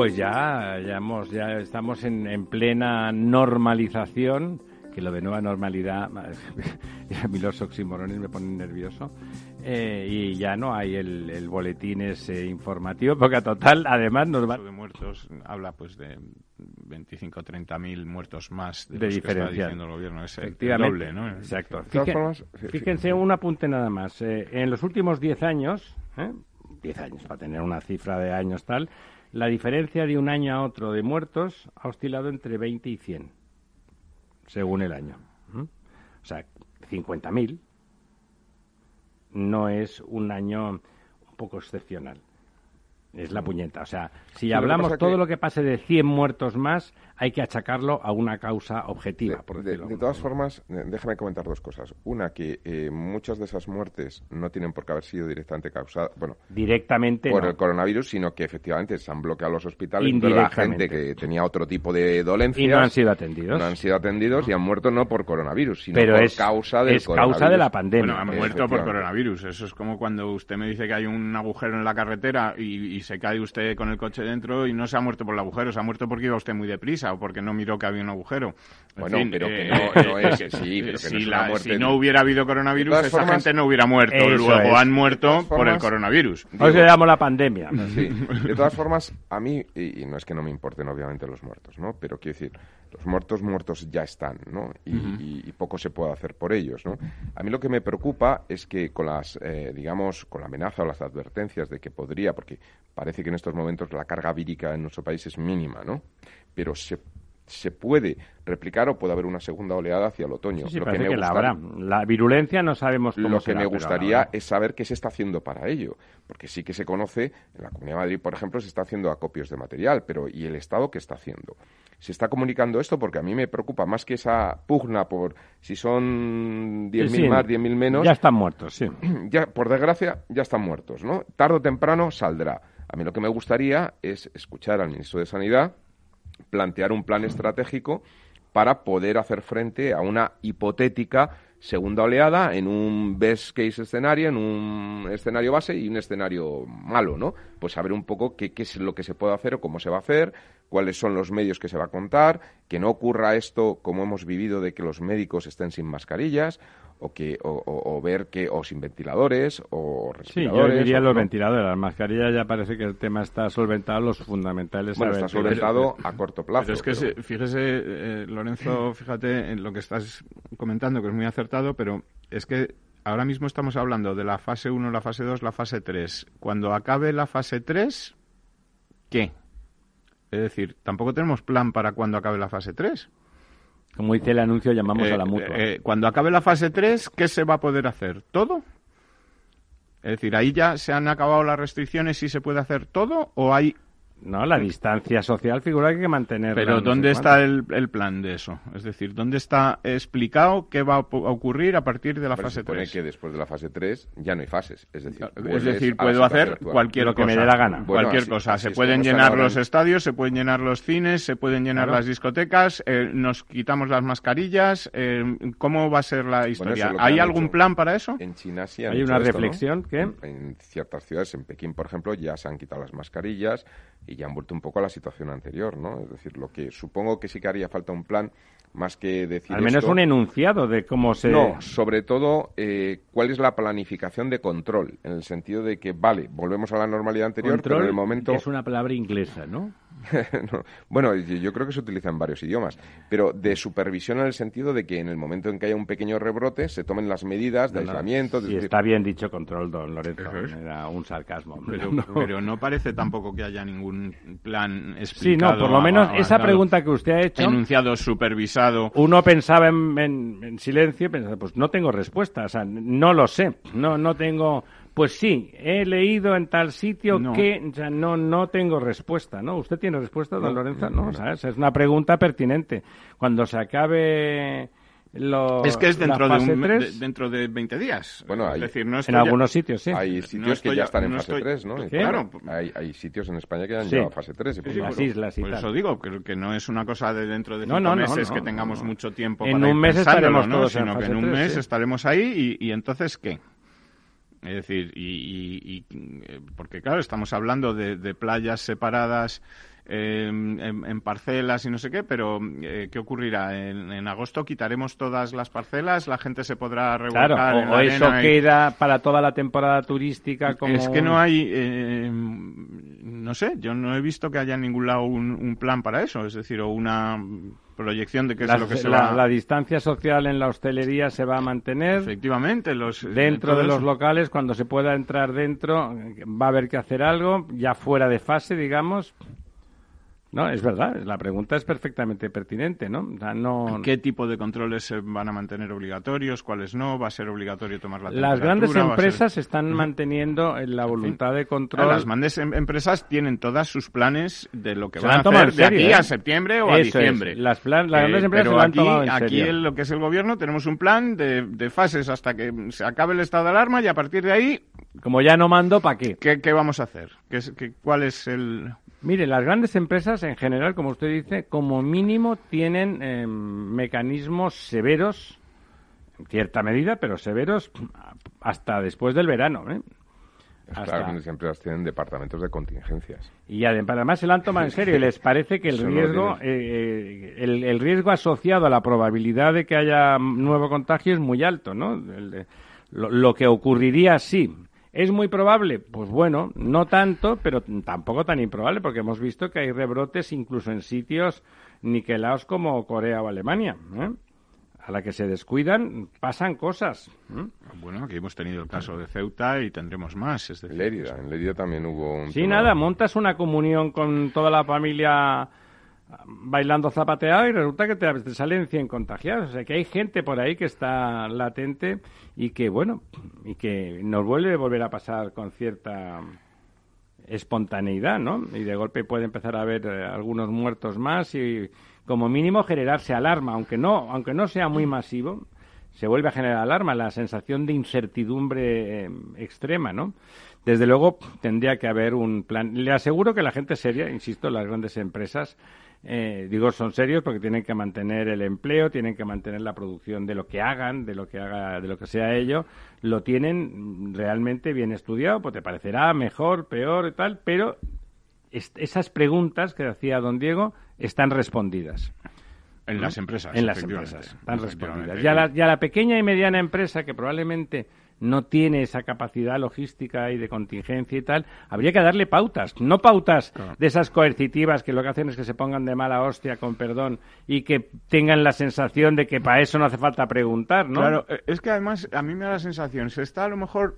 Pues ya, ya, hemos, ya estamos en, en plena normalización, que lo de nueva normalidad, a mí los oximorones me ponen nervioso, eh, y ya no hay el, el boletín ese informativo, porque a total, además nos va... de muertos habla pues de 25 o 30 mil muertos más de, de los diferencia. que está diciendo el gobierno. Es Efectivamente, doble, ¿no? Exacto. Fíjense un apunte nada más. Eh, en los últimos 10 años, ¿eh? 10 años, para tener una cifra de años tal, la diferencia de un año a otro de muertos ha oscilado entre 20 y 100, según el año. O sea, 50.000 no es un año un poco excepcional. Es la puñeta. O sea, si lo hablamos pasa todo que- lo que pase de 100 muertos más, hay que achacarlo a una causa objetiva, De, por de- decirlo de todas forma. formas, déjame comentar dos cosas. Una, que eh, muchas de esas muertes no tienen por qué haber sido directamente causadas, bueno, Directamente por no. el coronavirus, sino que efectivamente se han bloqueado los hospitales. Entonces, la gente que tenía otro tipo de dolencias y no han sido atendidos. no han sido atendidos y han muerto no por coronavirus, sino pero por es causa del es causa de la coronavirus. pandemia. Bueno, han muerto por coronavirus. Eso es como cuando usted me dice que hay un agujero en la carretera y, y se cae usted con el coche dentro y no se ha muerto por el agujero, se ha muerto porque iba usted muy deprisa o porque no miró que había un agujero. En Bueno, fin, pero que eh, no- no es- que- sí, pero que si, no es una la- muerte si no hubiera habido De coronavirus, todas esa formas- gente no hubiera muerto. Luego es. han muerto por el coronavirus. Hoy se llama la pandemia. Sí. De todas formas, a mí, y, y no es que no me importen obviamente los muertos, ¿no? Pero quiero decir, los muertos muertos ya están, ¿no? Y, y- y poco se puede hacer por ellos, ¿no? A mí lo que me preocupa es que con las, eh, digamos, con la amenaza o las advertencias de que podría, porque parece que en estos momentos la carga vírica en nuestro país es mínima, ¿no? Pero se se puede replicar o puede haber una segunda oleada hacia el otoño. Sí, sí, Lo parece me que, la gustaría-. La virulencia no sabemos cómo lo que me gustaría es saber qué se está haciendo para ello, porque sí que se conoce, en la Comunidad de Madrid, por ejemplo, se está haciendo acopios de material, pero ¿y el Estado qué está haciendo? Se está comunicando esto porque a mí me preocupa más que esa pugna por si son 10.000 Sí, sí. más, 10.000 menos, Ya están muertos, sí. ya, por desgracia, ya están muertos, ¿no? Tarde o temprano saldrá. A mí lo que me gustaría es escuchar al ministro de Sanidad plantear un plan estratégico para poder hacer frente a una hipotética segunda oleada en un best case escenario, en un escenario base y un escenario malo, ¿no? Pues saber un poco qué, qué es lo que se puede hacer o cómo se va a hacer, cuáles son los medios que se va a contar, que no ocurra esto como hemos vivido de que los médicos estén sin mascarillas o que o, ver que o sin ventiladores o respiradores. Sí, yo diría los ventiladores, las mascarillas ya parece que el tema está solventado, los fundamentales. Bueno, está solventado a corto plazo. Pero es que fíjese, eh, Lorenzo, fíjate en lo que estás comentando, que es muy acertado, pero es que ahora mismo estamos hablando de la fase 1, la fase 2, la fase 3. Cuando acabe la fase 3, ¿qué? Es decir, tampoco tenemos plan para cuando acabe la fase 3. Como dice el anuncio, llamamos a la eh, mutua. Eh, cuando acabe la fase 3, ¿qué se va a poder hacer? ¿Todo? Es decir, ahí ya se han acabado las restricciones y se puede hacer todo o hay no, la distancia social figura que hay que mantener. Pero ¿dónde está el, plan de eso? Es decir, ¿dónde está explicado qué va a ocurrir a partir de la fase 3? que después de la fase 3 ya no hay fases. Es decir, es decir puedo hacer cualquier Lo que me dé la gana. cualquier cosa. se pueden llenar los estadios, se pueden llenar los cines, se pueden llenar las discotecas, eh, nos quitamos las mascarillas. Eh, ¿Cómo va a ser la historia? ¿Hay algún plan para eso? En China sí hay una reflexión que... En ciertas ciudades, en Pekín, por ejemplo, ya se han quitado las mascarillas y ya han vuelto un poco a la situación anterior, ¿no? Es decir, lo que supongo que sí que haría falta un plan más que decir al menos un enunciado de cómo se no sobre todo eh, cuál es la planificación de control en el sentido de que vale volvemos a la normalidad anterior pero en el momento es una palabra inglesa no Bueno, yo creo que se utiliza en varios idiomas, pero de supervisión en el sentido de que en el momento en que haya un pequeño rebrote se tomen las medidas de aislamiento. Sí, está bien dicho control, don Lorenzo. Era un sarcasmo. Pero no. parece tampoco que haya ningún plan explicado. Sí, no, por lo menos esa pregunta que usted ha hecho. Enunciado, supervisado. Uno pensaba en, en, silencio, pensaba, pues no tengo respuesta, o sea, no lo sé, no, no tengo pues sí, he leído en tal sitio que ya no, no tengo respuesta, ¿no? ¿Usted tiene respuesta, don Lorenzo? No, es una pregunta pertinente. Cuando se acabe lo, es que es dentro de, dentro de 20 días. Bueno, es decir, no en algunos sitios, sí. Hay sitios que ya están en fase 3, ¿no? Claro. Hay, hay, sitios en España que han llegado a fase 3. Y las islas y Por eso digo que, que, no es una cosa de dentro de cinco meses que tengamos mucho tiempo en para un mes estaremos todos sino que en un mes estaremos ahí y, y entonces ¿qué? Es decir, y, eh, porque claro, estamos hablando de, playas separadas em, en, parcelas y no sé qué, pero eh, ¿qué ocurrirá? En, agosto quitaremos todas las parcelas, la gente se podrá revolcar claro, o, eso queda para toda la temporada turística como... Es que no hay, em, no sé, yo no he visto que haya en ningún lado un plan para eso, es decir, o una proyección de qué es lo que se la, va... La distancia social en la hostelería se va a mantener. Efectivamente. Los, dentro de los locales, cuando se pueda entrar dentro, va a haber que hacer algo, ya fuera de fase, digamos. No, es verdad, la pregunta es perfectamente pertinente, ¿no? no... ¿Qué tipo de controles se van a mantener obligatorios? ¿Cuáles no? ¿Va a ser obligatorio tomar la Las grandes empresas están manteniendo la voluntad de control. Las grandes em-, empresas tienen todas sus planes de lo que van a hacer de aquí a ¿eh? septiembre o a diciembre. Las, grandes eh, empresas se aquí, han aquí en lo que es el gobierno tenemos un plan de, fases hasta que se acabe el estado de alarma y a partir de ahí... Como ya no mando, ¿para qué? qué? vamos a hacer? ¿Qué, qué, ¿Cuál es el...? Mire, las grandes empresas en general, como usted dice, como mínimo tienen eh, mecanismos severos, en cierta medida, pero severos hasta después del verano. ¿eh? Hasta... Las grandes empresas tienen departamentos de contingencias. Y además se lo han tomado en serio y les parece que el riesgo, eh, el, riesgo asociado a la probabilidad de que haya nuevo contagio es muy alto, ¿no? lo, lo que ocurriría sí ¿Es muy probable? Pues bueno, no tanto, pero tampoco tan improbable, porque hemos visto que hay rebrotes incluso en sitios niquelados como Corea o Alemania. ¿eh? A la que se descuidan, pasan cosas. ¿eh? Bueno, aquí hemos tenido el caso de Ceuta y tendremos más. Es decir, Lérida, en Lérida también hubo un. Sí, nada, montas una comunión con toda la familia bailando zapateado y resulta que te, salen 100 contagiados. O sea que hay gente por ahí que está latente y que, bueno, y que nos vuelve a volver a pasar con cierta espontaneidad, ¿no? Y de golpe puede empezar a haber eh, algunos muertos más y como mínimo generarse alarma, aunque no, aunque no sea muy masivo, se vuelve a generar alarma, la sensación de incertidumbre eh, extrema, ¿no? Desde luego tendría que haber un plan. Le aseguro que la gente seria, insisto, las grandes empresas, eh, digo, son serios porque tienen que mantener el empleo, tienen que mantener la producción de lo que hagan, de lo que haga, de lo que sea ello, lo tienen realmente bien estudiado, pues te parecerá mejor, peor y tal, pero esas preguntas que hacía don Diego están respondidas. En las empresas. En las empresas. Están respondidas. Ya la, ya la pequeña y mediana empresa que probablemente no tiene esa capacidad logística y de contingencia y tal, habría que darle pautas, no pautas de esas coercitivas que lo que hacen es que se pongan de mala hostia, con perdón, y que tengan la sensación de que para eso no hace falta preguntar, ¿no? Claro, eh, es que además a mí me da la sensación, se está a lo mejor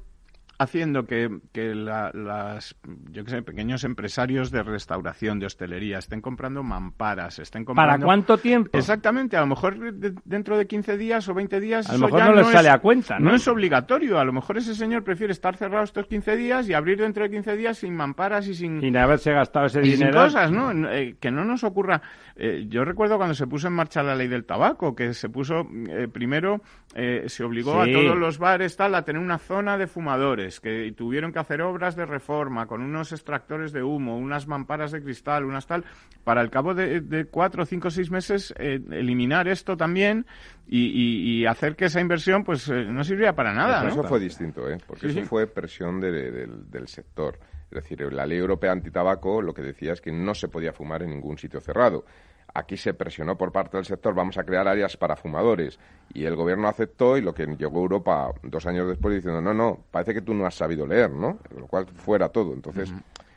haciendo que, que las, yo que sé, pequeños empresarios de restauración, de hostelería, estén comprando mamparas, estén comprando... ¿Para cuánto tiempo? Exactamente, a lo mejor dentro de 15 días o 20 días... A lo mejor no les sale a cuenta, ¿no? No es obligatorio, a lo mejor ese señor prefiere estar cerrado estos 15 días y abrir dentro de 15 días sin mamparas y sin... Y haberse gastado ese y dinero. Sin cosas, ¿no? Eh, que no nos ocurra... Eh, yo recuerdo cuando se puso en marcha la ley del tabaco, que se puso eh, primero, se obligó a todos los bares tal a tener una zona de fumadores, que tuvieron que hacer obras de reforma con unos extractores de humo, unas mamparas de cristal, unas tal, para al cabo de, cuatro, cinco, seis meses eh, eliminar esto también y, hacer que esa inversión pues eh, no sirviera para nada. Eso fue distinto, ¿eh? porque eso fue presión del sector. Es decir, la ley europea antitabaco lo que decía es que no se podía fumar en ningún sitio cerrado. Aquí se presionó por parte del sector, vamos a crear áreas para fumadores. Y el gobierno aceptó y lo que llegó Europa dos años después diciendo, no, no, parece que tú no has sabido leer, ¿no? Lo cual fuera todo. Entonces,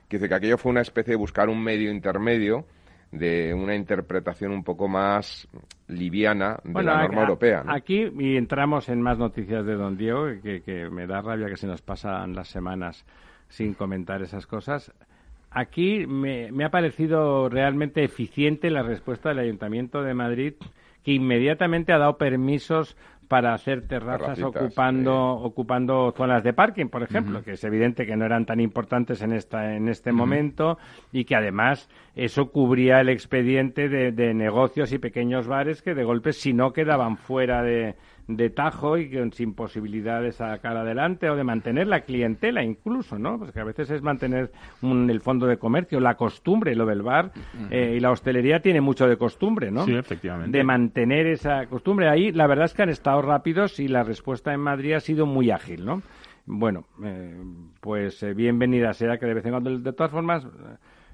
dice que aquello fue una especie de buscar un medio intermedio de una interpretación un poco más liviana de la norma europea. Aquí, y entramos en más noticias de don Diego, que, que me da rabia que se nos pasan las semanas sin comentar esas cosas. Aquí me, ha parecido realmente eficiente la respuesta del Ayuntamiento de Madrid, que inmediatamente ha dado permisos para hacer terrazas ocupando ocupando zonas de parking, por ejemplo, que es evidente que no eran tan importantes en esta en este momento y que además eso cubría el expediente de, de negocios y pequeños bares que de golpe si no quedaban fuera de de tajo y sin posibilidad de sacar adelante o de mantener la clientela incluso, ¿no? Pues que a veces es mantener el fondo de comercio, la costumbre, lo del bar eh, y la hostelería tiene mucho de costumbre, ¿no? Sí, efectivamente. De mantener esa costumbre. Ahí la verdad es que han estado rápidos y la respuesta en Madrid ha sido muy ágil, ¿no? Bueno, eh, pues eh, bienvenida sea que de vez en cuando, de todas formas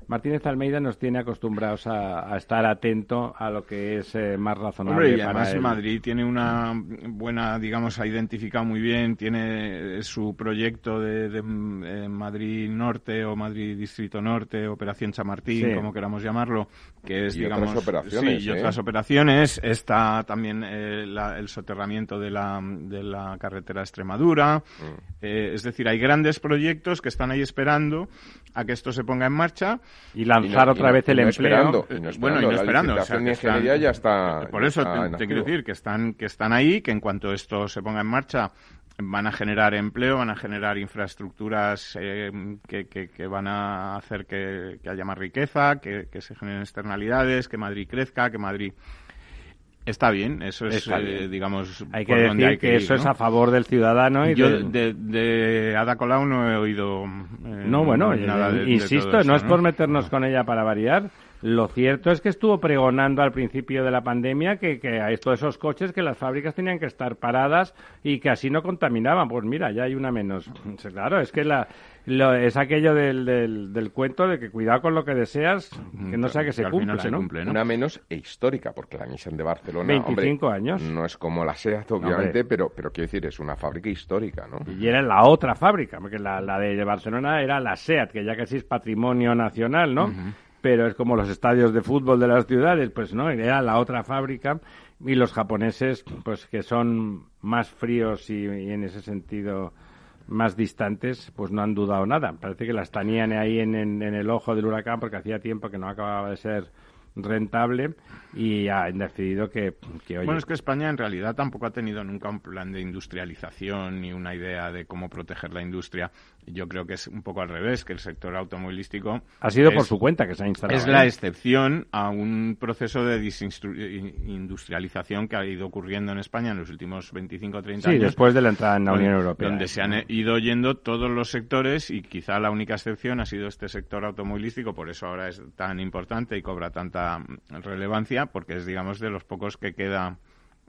Martínez Almeida nos tiene acostumbrados a, estar atento a lo que es eh, más razonable. Hombre, y además Madrid tiene una buena, digamos, ha identificado muy bien, tiene eh, su proyecto de, eh, Madrid Norte o Madrid Distrito Norte, Operación Chamartín, como queramos llamarlo, que es, digamos, otras operaciones, sí, y otras operaciones. Está también el soterramiento de la, de la carretera Extremadura. Mm. es decir, hay grandes proyectos que están ahí esperando a que esto se ponga en marcha y lanzar otra vez el empleo. bueno, y no esperando. ingeniería ya está. Por eso te, quiero decir que están, que están ahí, que en cuanto esto se ponga en marcha van a generar empleo, van a generar infraestructuras eh, que, que, van a hacer que, haya más riqueza, que, se generen externalidades, que Madrid crezca, que Madrid Está bien, eso es, eh, digamos, hay que decir que, eso es a favor del ciudadano. Y Yo de, de, Ada Colau no he oído eh, no, bueno, nada de, insisto, no es por meternos con ella para variar. Lo cierto es que estuvo pregonando al principio de la pandemia que, que a estos esos coches que las fábricas tenían que estar paradas y que así no contaminaban. Pues mira, ya hay una menos. Claro, es que la, es aquello del, del, cuento de que cuidado con lo que deseas, que no sea que se, cumple, ¿no? Una menos e histórica, porque la Nissan de Barcelona 25 años. no es como la SEAT, obviamente, pero, pero quiero decir, es una fábrica histórica, ¿no? Y era la otra fábrica, porque la, la de Barcelona era la SEAT, que ya casi es patrimonio nacional, ¿no? Pero es como los estadios de fútbol de las ciudades, pues no, era la otra fábrica y los japoneses, pues que son más fríos y en ese sentido más distantes, pues no han dudado nada. Parece que las tenían ahí en, el ojo del huracán porque hacía tiempo que no acababa de ser rentable y han decidido que, Bueno, es que España en realidad tampoco ha tenido nunca un plan de industrialización ni una idea de cómo proteger la industria. Yo creo que es un poco al revés, que el sector automovilístico... Ha sido por su cuenta que se ha instalado. Es la excepción a un proceso de industrialización que ha ido ocurriendo en España en los últimos 25 o 30 sí, años. después de la entrada en la Unión Europea. Donde se han ido yendo todos los sectores y quizá la única excepción ha sido este sector automovilístico, por eso ahora es tan importante y cobra tanta relevancia, porque es, digamos, de los pocos que queda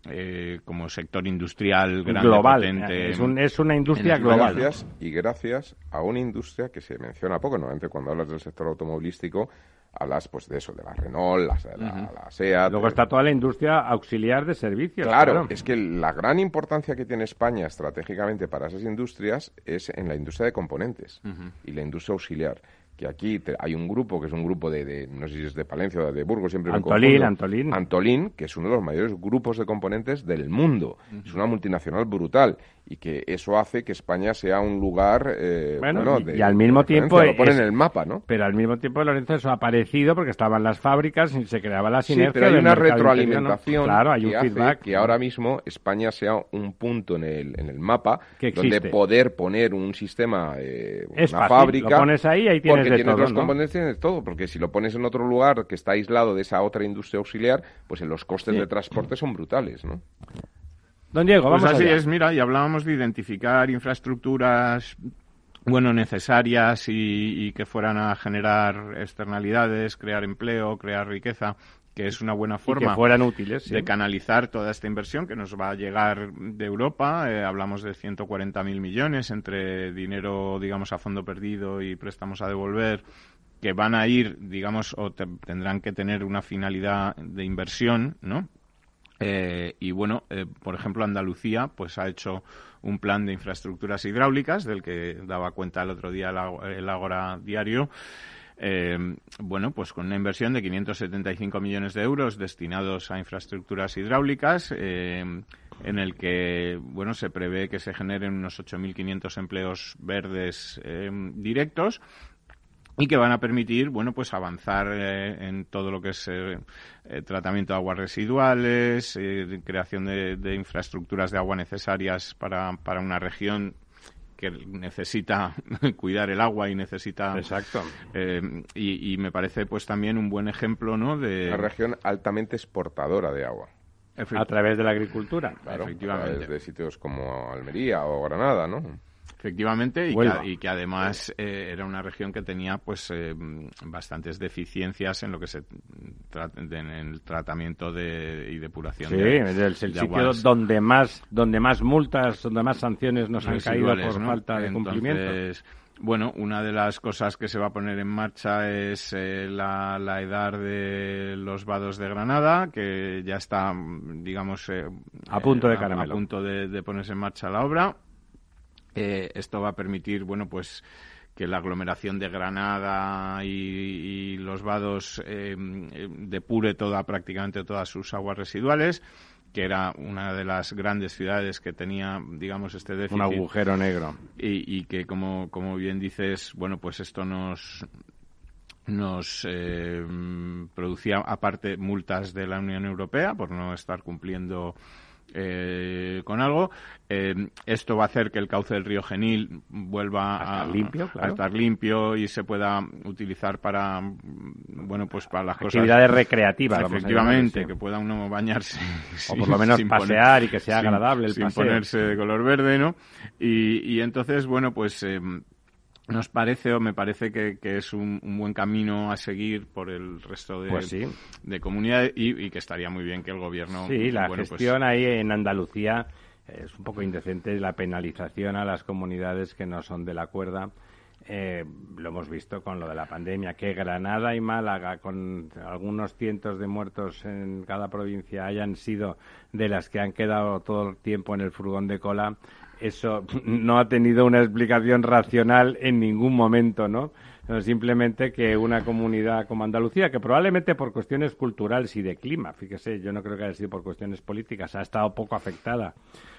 eh, como sector industrial grande, global. Es, es, una industria global. Gracias, y gracias a una industria que se menciona poco, normalmente cuando hablas del sector automovilístico hablas pues de eso, de la Renault, la, la, SEAT. Luego está toda la industria auxiliar de servicios. Claro, es que la gran importancia que tiene España estratégicamente para esas industrias es en la industria de componentes y la industria auxiliar que aquí hay un grupo que es un grupo de, no sé si es de Palencia o de Burgos, siempre Antolín, me Antolín. Antolín, que es uno de los mayores grupos de componentes del mundo. Es una multinacional brutal y que eso hace que España sea un lugar eh, bueno, y, al mismo tiempo lo pone en el mapa, ¿no? Pero al mismo tiempo Lorenzo eso ha aparecido porque estaban las fábricas y se creaba la sinergia. Sí, pero hay una retroalimentación claro, hay un que feedback, que ahora mismo España sea un punto en el, en el mapa donde poder poner un sistema, eh, es una fácil, fábrica, lo pones ahí, ahí tienes porque de tienes todo, los ¿no? componentes, tienes todo, porque si lo pones en otro lugar que está aislado de esa otra industria auxiliar, pues en los costes Sí. de transporte son brutales, ¿no? Don Diego, Pues vamos así allá. es, mira, y hablábamos de identificar infraestructuras bueno, necesarias y, y que fueran a generar externalidades, crear empleo, crear riqueza, que es una buena Y forma que fueran útiles, sí. de canalizar toda esta inversión que nos va a llegar de Europa. Eh, hablamos de 140.000 millones entre dinero, digamos, a fondo perdido y préstamos a devolver que van a ir, digamos, o te- tendrán que tener una finalidad de inversión, ¿no? Eh, y bueno, eh, por ejemplo, Andalucía pues ha hecho un plan de infraestructuras hidráulicas del que daba cuenta el otro día el, Ágora Diario. Eh, bueno, pues con una inversión de 575 millones de euros destinados a infraestructuras hidráulicas, eh, en el que bueno se prevé que se generen unos 8.500 empleos verdes eh, directos y que van a permitir bueno pues avanzar eh, en todo lo que es eh, eh, tratamiento de aguas residuales eh, creación de, de infraestructuras de agua necesarias para, para una región que necesita cuidar el agua y necesita Exacto. eh, y, y me parece pues también un buen ejemplo no de Una región altamente exportadora de agua. A través de la agricultura. Claro, Efectivamente. a través de sitios como Almería o Granada, ¿no? Efectivamente, y que, y que además eh, era una región que tenía pues eh, bastantes deficiencias en lo que se tra- en el tratamiento de, y depuración Sí, de, es el, el de sitio donde más donde más multas, donde más sanciones nos han caído por falta de cumplimiento. Bueno, una de las cosas que se va a poner en marcha es eh, la, la edad de los vados de Granada, que ya está, mm, digamos, eh, A punto de eh, caramelo. a punto de, de ponerse en marcha la obra. Eh, esto va a permitir, bueno, pues que la aglomeración de Granada y, y los vados eh, depure toda, prácticamente todas sus aguas residuales, que era una de las grandes ciudades que tenía, digamos, este déficit Un agujero negro. y, y que como, como bien dices, bueno, pues esto nos nos eh, producía aparte multas de la Unión Europea por no estar cumpliendo eh, con algo. Eh, esto va a hacer que el cauce del río Genil vuelva A estar limpio, claro. a estar limpio y se pueda utilizar para bueno pues para las cosas Actividades recreativas, vamos a efectivamente que pueda uno bañarse O por lo menos sin poner- pasear y que sea agradable el sin paseo. ponerse de color verde no y, y entonces bueno pues eh, nos parece o me parece que, que es un, un buen camino a seguir por el resto de, Pues sí. de comunidades y, y que estaría muy bien que el gobierno Sí, la bueno, pues, gestión ahí en Andalucía es un poco indecente, la penalización a las comunidades que no son de la cuerda. Eh, lo hemos visto con lo de la pandemia, que Granada y Málaga, con algunos cientos de muertos en cada provincia, hayan sido de las que han quedado todo el tiempo en el furgón de cola, eso no ha tenido una explicación racional en ningún momento, ¿no? simplemente que una comunidad como Andalucía, que probablemente por cuestiones culturales y de clima, fíjese, yo no creo que haya sido por cuestiones políticas, ha estado poco afectada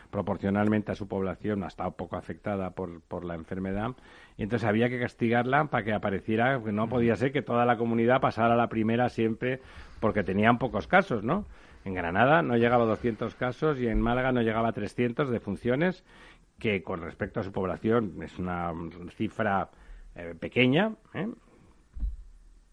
proporcionalmente a su población, ha estado poco afectada por, por la enfermedad, y entonces había que castigarla para que apareciera, que no podía ser que toda la comunidad pasara la primera siempre porque tenían pocos casos, ¿no? En Granada no llegaba a 200 casos y en Málaga no llegaba a 300 de funciones, que con respecto a su población es una cifra eh, pequeña, ¿eh?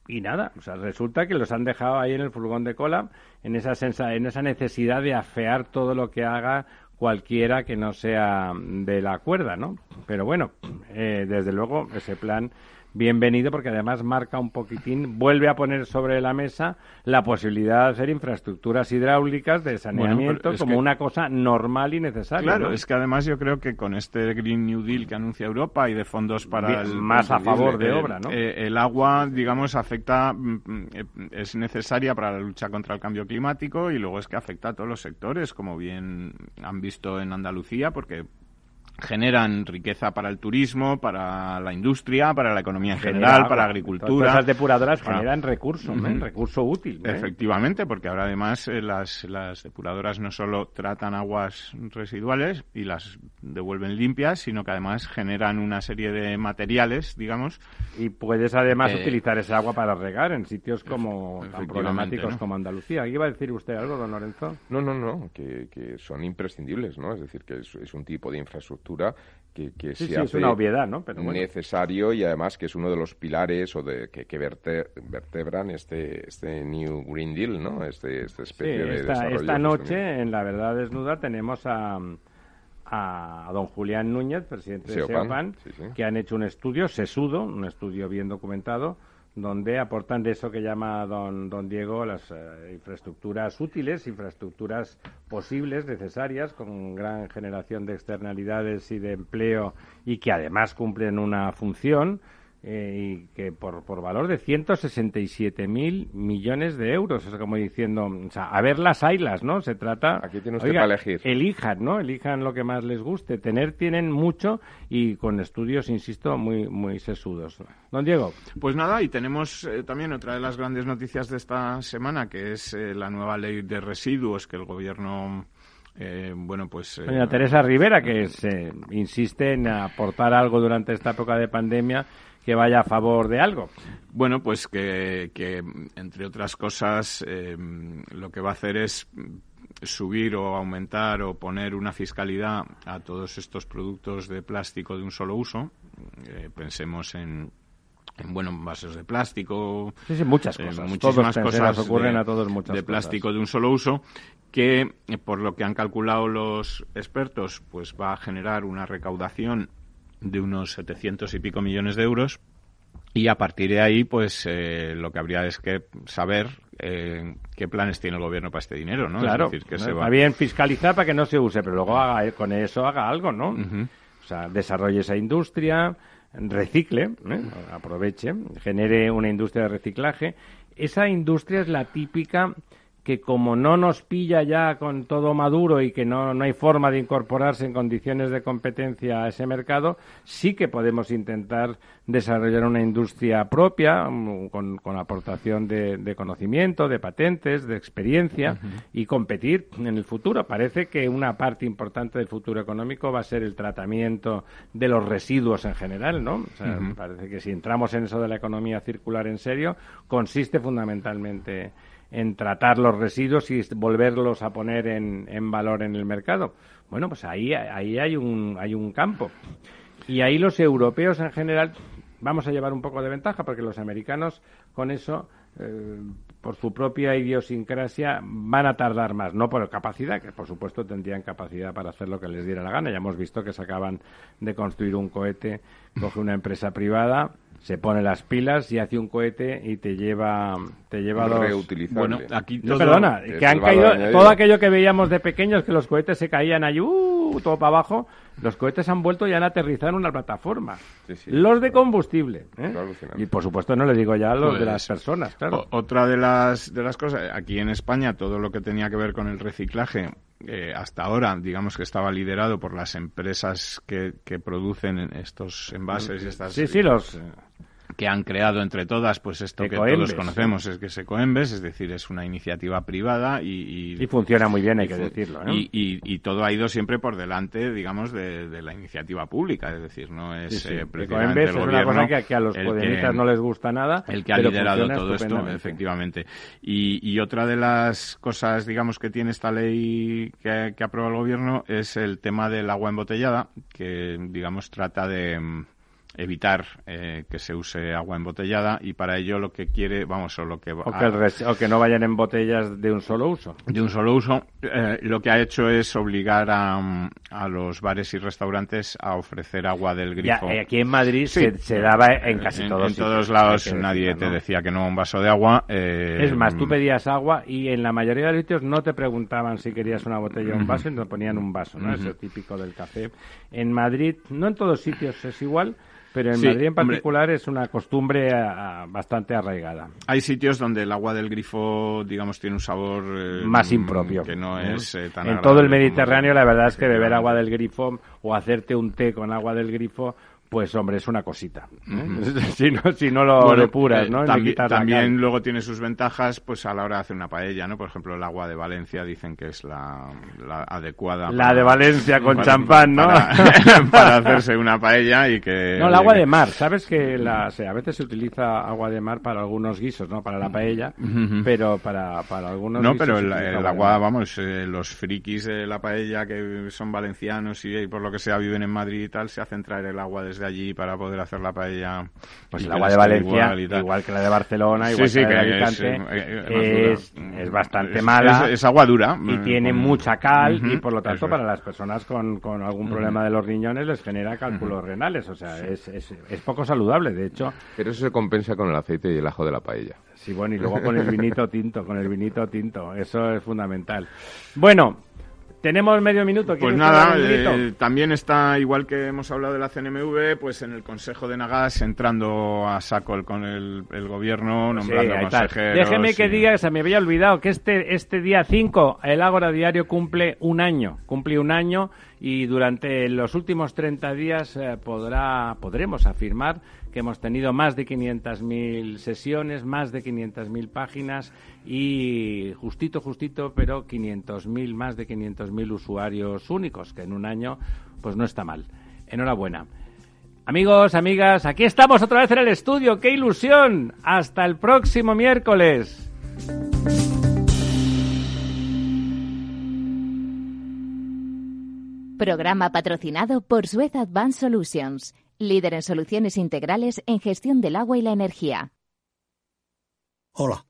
y nada, o sea, resulta que los han dejado ahí en el furgón de cola, en esa, en esa necesidad de afear todo lo que haga cualquiera que no sea de la cuerda, ¿no? Pero bueno, eh, desde luego ese plan bienvenido porque además marca un poquitín, vuelve a poner sobre la mesa la posibilidad de hacer infraestructuras hidráulicas de saneamiento como una cosa normal y necesaria. Claro, es que además yo creo que con este Green New Deal que anuncia Europa y de fondos para el, más a favor de obra, ¿no? Eh, el agua, digamos, afecta, mm, es necesaria para la lucha contra el cambio climático y luego es que afecta a todos los sectores, como bien han visto en Andalucía, porque generan riqueza para el turismo, para la industria, para la economía en general, para la agricultura. Las depuradoras generan recursos, ¿eh? recurso útil. ¿eh? Efectivamente, porque ahora además eh, las, las depuradoras no solo tratan aguas residuales y las devuelven limpias, sino que además generan una serie de materiales, digamos. Y puedes además utilizar esa agua para regar en sitios como tan problemáticos como Andalucía. ¿Iba a decir usted algo, don Lorenzo? No, no, no, que, que son imprescindibles, ¿no? Es decir, que es un tipo de infraestructura que, que sí, es una obviedad, ¿no? Pero necesario y además que es uno de los pilares o de que, que vertebran este este New Green Deal, ¿no? Este, esta especie de esta, esta noche en La Verdad Desnuda tenemos a, a don Julián Núñez, presidente de SEOPAN, que han hecho un estudio sesudo, un estudio bien documentado, donde aportan de eso que llama don, don Diego las eh, infraestructuras útiles, infraestructuras posibles, necesarias, con gran generación de externalidades y de empleo y que además cumplen una función eh, y que por, por valor de 167 mil millones de euros. Es como diciendo, o sea, a ver las ailas, ¿no? Se trata. Aquí tiene usted para elegir. Elijan, ¿no? Elijan lo que más les guste. Tener tienen mucho y con estudios, insisto, muy, muy sesudos. Don Diego. Pues nada, y tenemos eh, también otra de las grandes noticias de esta semana, que es eh, la nueva ley de residuos que el gobierno. bueno, pues. Doña Teresa Rivera, que se insiste en aportar algo durante esta época de pandemia que vaya a favor de algo. Bueno, pues que, entre otras cosas, em, lo que va a hacer es subir o aumentar o poner una fiscalidad a todos estos productos de plástico de un solo uso. Eh, pensemos en, en bueno, vasos de plástico. Sí, sí, muchas cosas. muchísimas cosas ocurren a todos muchas de plástico de un solo uso que, por lo que han calculado los expertos, pues va a generar una recaudación de unos 700 y pico millones de euros. Y a partir de ahí, pues eh, lo que habría es que saber eh, qué planes tiene el gobierno para este dinero, ¿no? Claro, es decir, que se va... bien fiscalizar para que no se use, pero luego haga, con eso haga algo, ¿no? O sea, desarrolle esa industria, recicle, ¿eh? aproveche, genere una industria de reciclaje. Esa industria es la típica que como no nos pilla ya con todo maduro y que no, no hay forma de incorporarse en condiciones de competencia a ese mercado, sí que podemos intentar desarrollar una industria propia mm, con, con aportación de, conocimiento, de patentes, de experiencia y competir en el futuro. Parece que una parte importante del futuro económico va a ser el tratamiento de los residuos en general, ¿no? Parece que si entramos en eso de la economía circular en serio, consiste fundamentalmente en tratar los residuos y volverlos a poner en, en valor en el mercado. Bueno, pues ahí, ahí hay, un, hay un campo. Y ahí los europeos en general vamos a llevar un poco de ventaja porque los americanos con eso, eh, por su propia idiosincrasia, van a tardar más, no por capacidad, que por supuesto tendrían capacidad para hacer lo que les diera la gana. Ya hemos visto que se acaban de construir un cohete, coge una empresa privada se pone las pilas y hace un cohete y te lleva te lleva dos bueno aquí perdona que han caído todo aquello que veíamos de pequeños que los cohetes se caían ahí uh, todo para abajo los cohetes han vuelto y han aterrizado en una plataforma. Los de combustible ¿eh? y por supuesto no le digo ya los de las pues, personas claro. otra de las de las cosas aquí en España todo lo que tenía que ver con el reciclaje eh, hasta ahora, digamos que estaba liderado por las empresas que, que producen estos envases y estas... Sí, sí, los, que han creado entre todas, pues esto que todos conocemos es que es Ecoembes, es decir, es una iniciativa privada y... Y, funciona muy bien, hay que decirlo. ¿eh? Y, todo ha ido siempre por delante, digamos, de, la iniciativa pública, es decir, no es eh, precisamente el gobierno... Es una cosa que, a los podemitas no les gusta nada. El que ha liderado todo esto, efectivamente. Y, otra de las cosas, digamos, que tiene esta ley que, que aprueba el gobierno es el tema del agua embotellada, que, digamos, trata de evitar eh, que se use agua embotellada y para ello lo que quiere, vamos, o lo que... O que, o que no vayan en botellas de un solo uso. De un solo uso. Eh, lo que ha hecho es obligar a, a, los bares y restaurantes a ofrecer agua del grifo. Ya, eh, aquí en Madrid se, daba en casi todos En todos lados nadie te decía que no un vaso de agua. es más, tú pedías agua y en la mayoría de los sitios no te preguntaban si querías una botella o un vaso, y te ponían un vaso, ¿no? Eso típico del café. En Madrid, no en todos sitios es igual, pero en Madrid en particular es una costumbre bastante arraigada. Hay sitios donde el agua del grifo, digamos, tiene un sabor eh, más impropio. Que no ¿Eh? es eh, tan En todo el Mediterráneo, la verdad es que beber agua del grifo o hacerte un té con agua del grifo pues hombre, es una cosita. si, no, si no lo depuras, eh, ¿no? también luego tiene sus ventajas pues a la hora de hacer una paella, ¿no? Por ejemplo, el agua de Valencia dicen que es la, adecuada. La de Valencia con champán, ¿no? Para, hacerse una paella y que... No, el agua de mar. Sabes que la, a veces se utiliza agua de mar para algunos guisos, ¿no? Para la paella, pero para, para algunos No, pero el, agua, vamos, eh, los frikis de la paella que son valencianos y, y por lo que sea viven en Madrid y tal, se hacen traer el agua de allí para poder hacer la paella. Pues el agua de Valencia, igual, que la de Barcelona, igual que la de Alicante, eh, es, bastante mala. Es, agua dura. Y tiene mucha cal y por lo tanto para las personas con, con algún problema de los riñones les genera cálculos renales. O sea, es, es, es poco saludable, de hecho. Pero eso se compensa con el aceite y el ajo de la paella. Sí, bueno, y luego con el vinito tinto, con el vinito tinto. Eso es fundamental. Bueno, tenemos medio minuto. Pues nada, eh, también está, igual que hemos hablado de la CNMV, pues en el Consejo de Nagas entrando a saco con el, gobierno, nombrando consejeros. Déjeme que diga, se me había olvidado, que este, este día 5 el Ágora Diario cumple un año, cumple un año y durante los últimos 30 días eh, podrá, podremos afirmar que hemos tenido más de 500.000 sesiones, más de 500.000 páginas y justito, justito, pero 500.000, más de 500.000 usuarios únicos, que en un año pues no está mal. Enhorabuena. Amigos, amigas, aquí estamos otra vez en el estudio. ¡Qué ilusión! Hasta el próximo miércoles. Programa patrocinado por Suez Advanced Solutions líder en soluciones integrales en gestión del agua y la energía. Hola,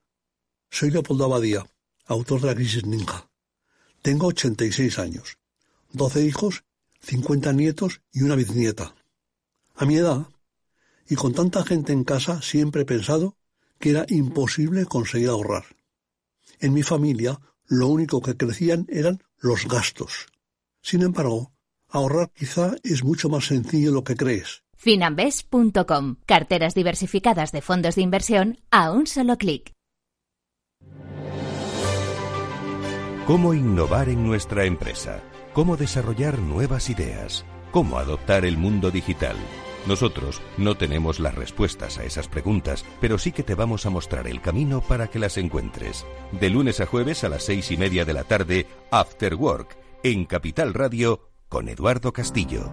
soy Leopoldo Abadía, autor de La Crisis Ninja. Tengo 86 años, 12 hijos, 50 nietos y una bisnieta. A mi edad, y con tanta gente en casa, siempre he pensado que era imposible conseguir ahorrar. En mi familia, lo único que crecían eran los gastos. Sin embargo, Ahorrar quizá es mucho más sencillo de lo que crees. Finambes.com. Carteras diversificadas de fondos de inversión a un solo clic. ¿Cómo innovar en nuestra empresa? ¿Cómo desarrollar nuevas ideas? ¿Cómo adoptar el mundo digital? Nosotros no tenemos las respuestas a esas preguntas, pero sí que te vamos a mostrar el camino para que las encuentres. De lunes a jueves a las seis y media de la tarde, After Work, en Capital Radio con Eduardo Castillo.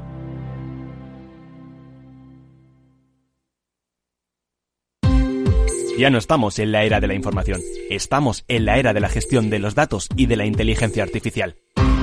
Ya no estamos en la era de la información, estamos en la era de la gestión de los datos y de la inteligencia artificial.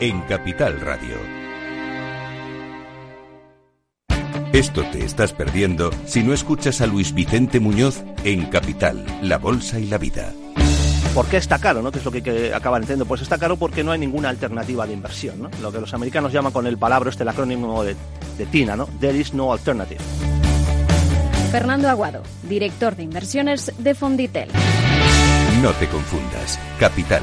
en Capital Radio. Esto te estás perdiendo si no escuchas a Luis Vicente Muñoz en Capital, La Bolsa y la Vida. ¿Por qué está caro? ¿no? ¿Qué es lo que, que acaban entendiendo? Pues está caro porque no hay ninguna alternativa de inversión. ¿no? Lo que los americanos llaman con el palabra, este el acrónimo de, de TINA, ¿no? There is no alternative. Fernando Aguado, director de inversiones de Fonditel. No te confundas. Capital,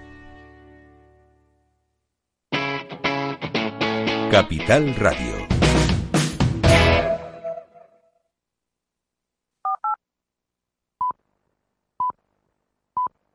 Capital Radio.